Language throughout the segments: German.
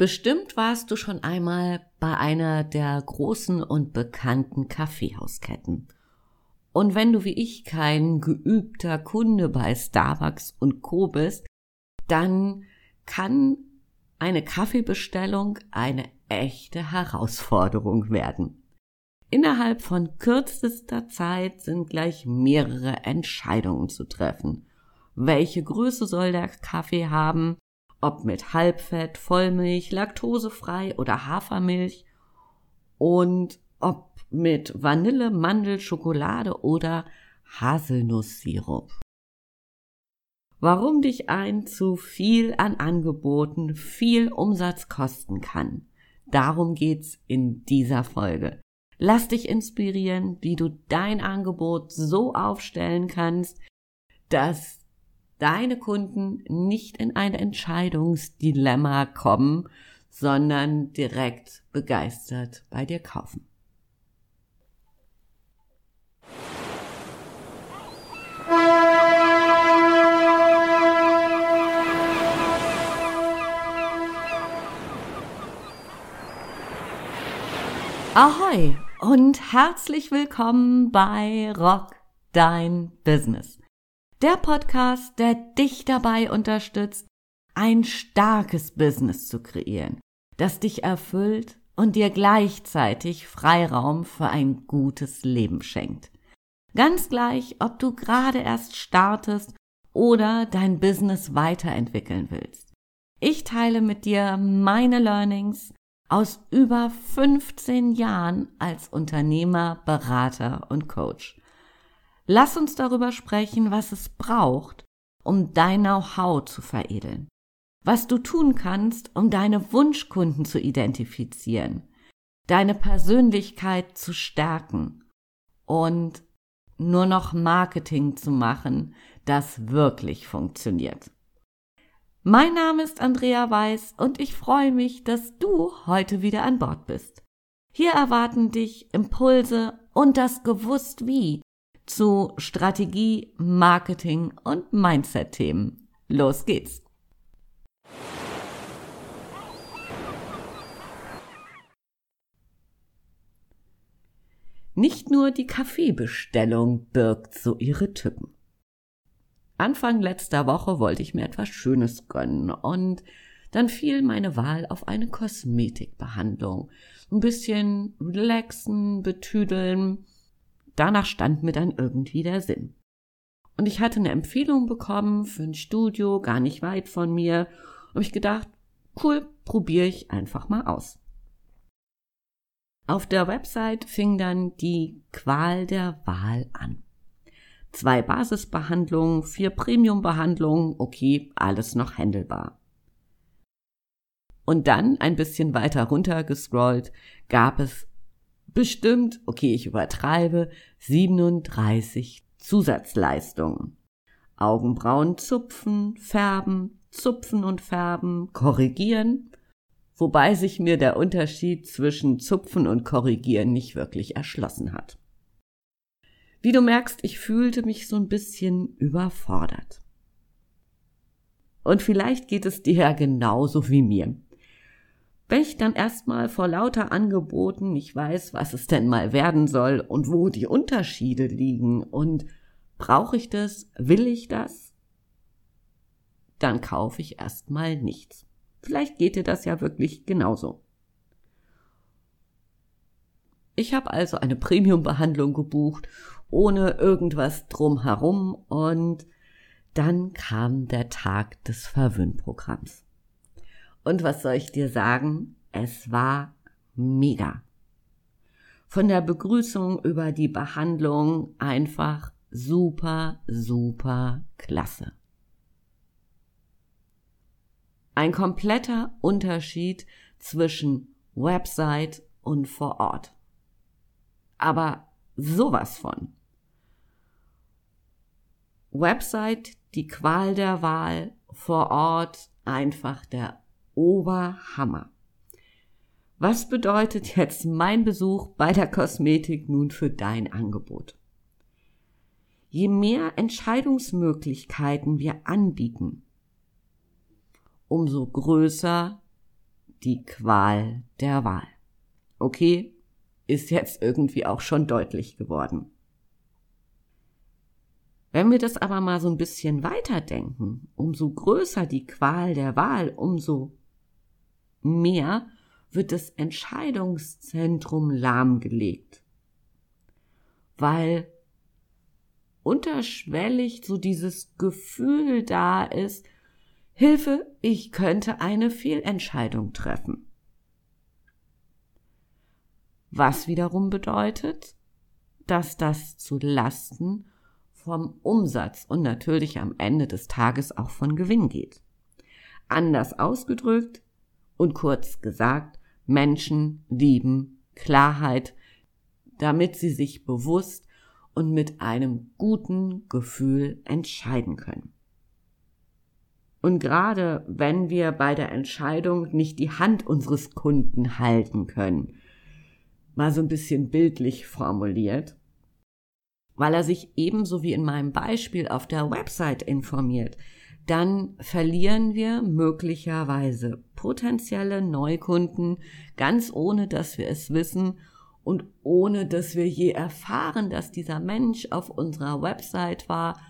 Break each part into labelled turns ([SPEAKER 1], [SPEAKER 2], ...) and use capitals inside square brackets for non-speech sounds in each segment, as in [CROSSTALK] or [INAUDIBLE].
[SPEAKER 1] Bestimmt warst du schon einmal bei einer der großen und bekannten Kaffeehausketten. Und wenn du wie ich kein geübter Kunde bei Starbucks und Co bist, dann kann eine Kaffeebestellung eine echte Herausforderung werden. Innerhalb von kürzester Zeit sind gleich mehrere Entscheidungen zu treffen. Welche Größe soll der Kaffee haben? Ob mit Halbfett, Vollmilch, laktosefrei oder Hafermilch und ob mit Vanille, Mandel, Schokolade oder Haselnusssirup. Warum dich ein zu viel an Angeboten viel Umsatz kosten kann. Darum geht's in dieser Folge. Lass dich inspirieren, wie du dein Angebot so aufstellen kannst, dass deine Kunden nicht in ein Entscheidungsdilemma kommen, sondern direkt begeistert bei dir kaufen. Ahoi und herzlich willkommen bei Rock Dein Business der Podcast, der dich dabei unterstützt, ein starkes Business zu kreieren, das dich erfüllt und dir gleichzeitig Freiraum für ein gutes Leben schenkt. Ganz gleich, ob du gerade erst startest oder dein Business weiterentwickeln willst. Ich teile mit dir meine Learnings aus über 15 Jahren als Unternehmer, Berater und Coach. Lass uns darüber sprechen, was es braucht, um dein Know-how zu veredeln. Was du tun kannst, um deine Wunschkunden zu identifizieren, deine Persönlichkeit zu stärken und nur noch Marketing zu machen, das wirklich funktioniert. Mein Name ist Andrea Weiß und ich freue mich, dass du heute wieder an Bord bist. Hier erwarten dich Impulse und das Gewusst wie, zu Strategie, Marketing und Mindset-Themen. Los geht's! Nicht nur die Kaffeebestellung birgt so ihre Tücken. Anfang letzter Woche wollte ich mir etwas Schönes gönnen und dann fiel meine Wahl auf eine Kosmetikbehandlung. Ein bisschen relaxen, betüdeln, Danach stand mir dann irgendwie der Sinn. Und ich hatte eine Empfehlung bekommen für ein Studio, gar nicht weit von mir. Und ich gedacht, cool, probiere ich einfach mal aus. Auf der Website fing dann die Qual der Wahl an. Zwei Basisbehandlungen, vier Premiumbehandlungen, okay, alles noch händelbar. Und dann, ein bisschen weiter runter gescrollt, gab es bestimmt, okay, ich übertreibe, 37 Zusatzleistungen. Augenbrauen zupfen, färben, zupfen und färben, korrigieren, wobei sich mir der Unterschied zwischen zupfen und korrigieren nicht wirklich erschlossen hat. Wie du merkst, ich fühlte mich so ein bisschen überfordert. Und vielleicht geht es dir ja genauso wie mir. Wenn ich dann erstmal vor lauter Angeboten nicht weiß, was es denn mal werden soll und wo die Unterschiede liegen und brauche ich das, will ich das, dann kaufe ich erstmal nichts. Vielleicht geht dir das ja wirklich genauso. Ich habe also eine Premium-Behandlung gebucht, ohne irgendwas drumherum und dann kam der Tag des Verwöhnprogramms. Und was soll ich dir sagen? Es war mega. Von der Begrüßung über die Behandlung einfach super, super klasse. Ein kompletter Unterschied zwischen Website und vor Ort. Aber sowas von. Website die Qual der Wahl, vor Ort einfach der Oberhammer. Was bedeutet jetzt mein Besuch bei der Kosmetik nun für dein Angebot? Je mehr Entscheidungsmöglichkeiten wir anbieten, umso größer die Qual der Wahl. Okay, ist jetzt irgendwie auch schon deutlich geworden. Wenn wir das aber mal so ein bisschen weiterdenken, umso größer die Qual der Wahl, umso mehr wird das Entscheidungszentrum lahmgelegt. Weil unterschwellig so dieses Gefühl da ist, Hilfe, ich könnte eine Fehlentscheidung treffen. Was wiederum bedeutet, dass das zu Lasten vom Umsatz und natürlich am Ende des Tages auch von Gewinn geht. Anders ausgedrückt und kurz gesagt, Menschen lieben Klarheit, damit sie sich bewusst und mit einem guten Gefühl entscheiden können. Und gerade wenn wir bei der Entscheidung nicht die Hand unseres Kunden halten können, mal so ein bisschen bildlich formuliert, weil er sich ebenso wie in meinem Beispiel auf der Website informiert, dann verlieren wir möglicherweise potenzielle Neukunden ganz ohne, dass wir es wissen und ohne, dass wir je erfahren, dass dieser Mensch auf unserer Website war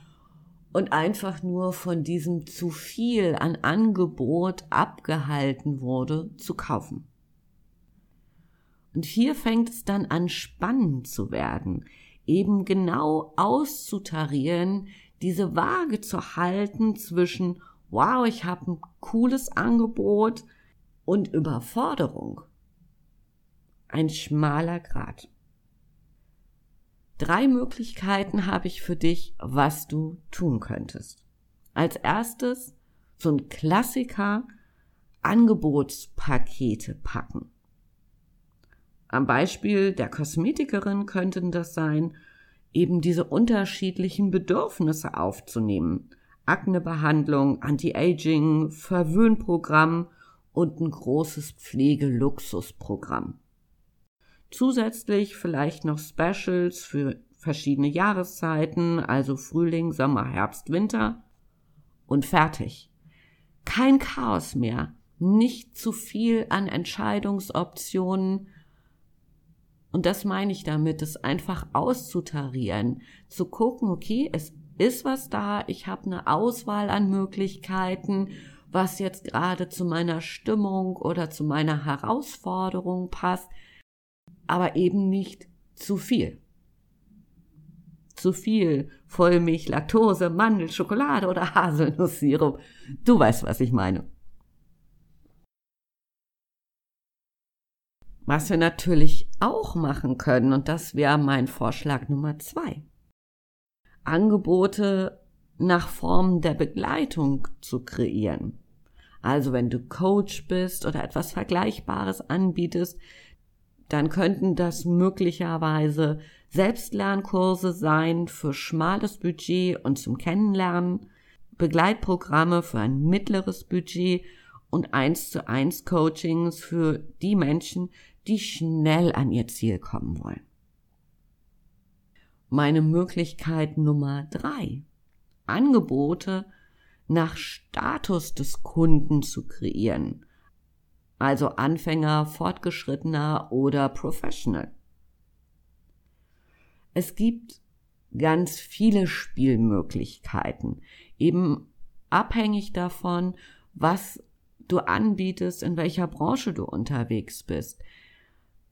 [SPEAKER 1] und einfach nur von diesem zu viel an Angebot abgehalten wurde zu kaufen. Und hier fängt es dann an spannend zu werden, eben genau auszutarieren, diese Waage zu halten zwischen, wow, ich habe ein cooles Angebot und Überforderung. Ein schmaler Grat. Drei Möglichkeiten habe ich für dich, was du tun könntest. Als erstes so ein Klassiker Angebotspakete packen. Am Beispiel der Kosmetikerin könnten das sein, eben diese unterschiedlichen Bedürfnisse aufzunehmen. Aknebehandlung, Anti-Aging, Verwöhnprogramm und ein großes Pflegeluxusprogramm. Zusätzlich vielleicht noch Specials für verschiedene Jahreszeiten, also Frühling, Sommer, Herbst, Winter. Und fertig. Kein Chaos mehr, nicht zu viel an Entscheidungsoptionen. Und das meine ich damit, es einfach auszutarieren, zu gucken, okay, es ist was da, ich habe eine Auswahl an Möglichkeiten, was jetzt gerade zu meiner Stimmung oder zu meiner Herausforderung passt aber eben nicht zu viel. Zu viel Vollmilch, Laktose, Mandel, Schokolade oder [LAUGHS] Haselnusssirup. Du weißt, was ich meine. Was wir natürlich auch machen können, und das wäre mein Vorschlag Nummer zwei. Angebote nach Formen der Begleitung zu kreieren. Also wenn du Coach bist oder etwas Vergleichbares anbietest, dann könnten das möglicherweise Selbstlernkurse sein für schmales Budget und zum Kennenlernen, Begleitprogramme für ein mittleres Budget und eins zu eins Coachings für die Menschen, die schnell an ihr Ziel kommen wollen. Meine Möglichkeit Nummer drei. Angebote nach Status des Kunden zu kreieren also Anfänger, Fortgeschrittener oder Professional. Es gibt ganz viele Spielmöglichkeiten, eben abhängig davon, was du anbietest, in welcher Branche du unterwegs bist.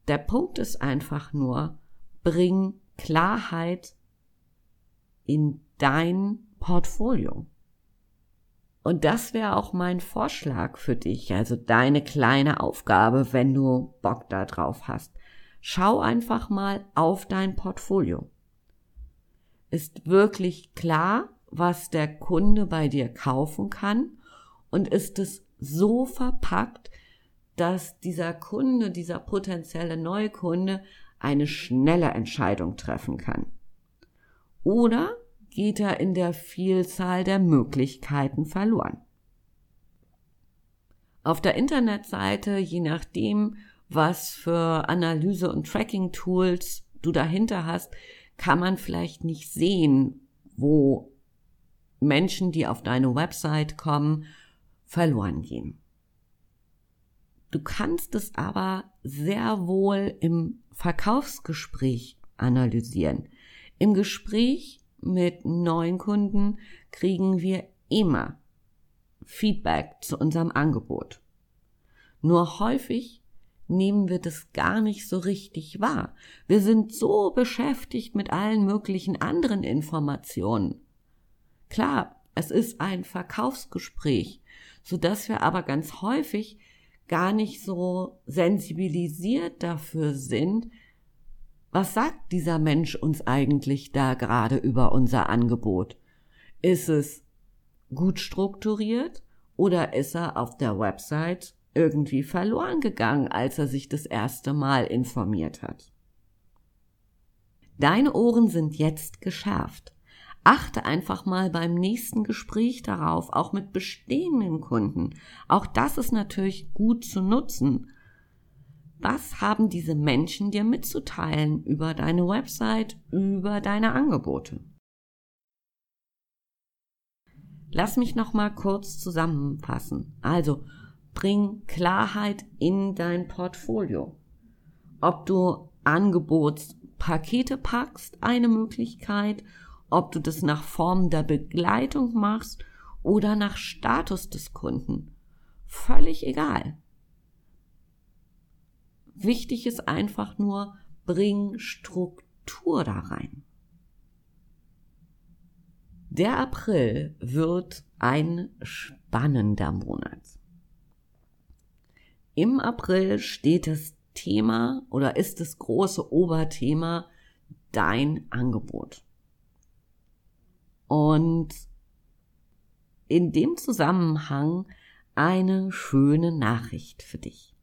[SPEAKER 1] Der Punkt ist einfach nur, bring Klarheit in dein Portfolio. Und das wäre auch mein Vorschlag für dich, also deine kleine Aufgabe, wenn du Bock da drauf hast. Schau einfach mal auf dein Portfolio. Ist wirklich klar, was der Kunde bei dir kaufen kann? Und ist es so verpackt, dass dieser Kunde, dieser potenzielle Neukunde eine schnelle Entscheidung treffen kann? Oder geht er in der Vielzahl der Möglichkeiten verloren. Auf der Internetseite, je nachdem, was für Analyse- und Tracking-Tools du dahinter hast, kann man vielleicht nicht sehen, wo Menschen, die auf deine Website kommen, verloren gehen. Du kannst es aber sehr wohl im Verkaufsgespräch analysieren. Im Gespräch mit neuen Kunden kriegen wir immer Feedback zu unserem Angebot. Nur häufig nehmen wir das gar nicht so richtig wahr. Wir sind so beschäftigt mit allen möglichen anderen Informationen. Klar, es ist ein Verkaufsgespräch, so dass wir aber ganz häufig gar nicht so sensibilisiert dafür sind, was sagt dieser Mensch uns eigentlich da gerade über unser Angebot? Ist es gut strukturiert oder ist er auf der Website irgendwie verloren gegangen, als er sich das erste Mal informiert hat? Deine Ohren sind jetzt geschärft. Achte einfach mal beim nächsten Gespräch darauf, auch mit bestehenden Kunden. Auch das ist natürlich gut zu nutzen. Was haben diese Menschen dir mitzuteilen über deine Website, über deine Angebote? Lass mich noch mal kurz zusammenfassen. Also, bring Klarheit in dein Portfolio. Ob du Angebotspakete packst, eine Möglichkeit, ob du das nach Form der Begleitung machst oder nach Status des Kunden. Völlig egal. Wichtig ist einfach nur, bring Struktur da rein. Der April wird ein spannender Monat. Im April steht das Thema oder ist das große Oberthema dein Angebot. Und in dem Zusammenhang eine schöne Nachricht für dich.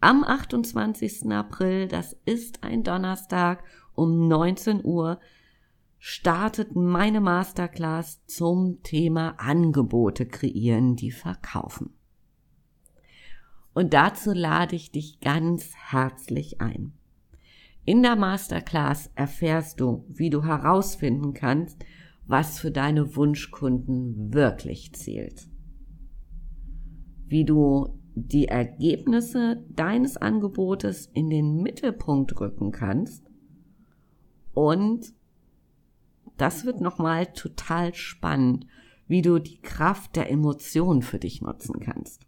[SPEAKER 1] Am 28. April, das ist ein Donnerstag um 19 Uhr, startet meine Masterclass zum Thema Angebote kreieren, die verkaufen. Und dazu lade ich dich ganz herzlich ein. In der Masterclass erfährst du, wie du herausfinden kannst, was für deine Wunschkunden wirklich zählt. Wie du die Ergebnisse deines Angebotes in den Mittelpunkt rücken kannst und das wird nochmal total spannend, wie du die Kraft der Emotionen für dich nutzen kannst.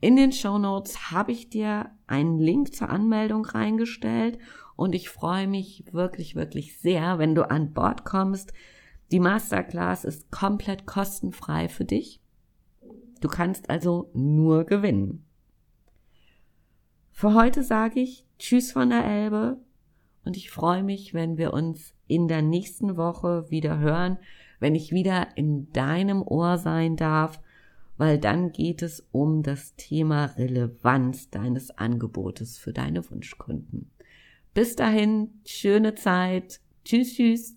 [SPEAKER 1] In den Show Notes habe ich dir einen Link zur Anmeldung reingestellt und ich freue mich wirklich, wirklich sehr, wenn du an Bord kommst. Die Masterclass ist komplett kostenfrei für dich. Du kannst also nur gewinnen. Für heute sage ich Tschüss von der Elbe und ich freue mich, wenn wir uns in der nächsten Woche wieder hören, wenn ich wieder in deinem Ohr sein darf, weil dann geht es um das Thema Relevanz deines Angebotes für deine Wunschkunden. Bis dahin, schöne Zeit. Tschüss, tschüss.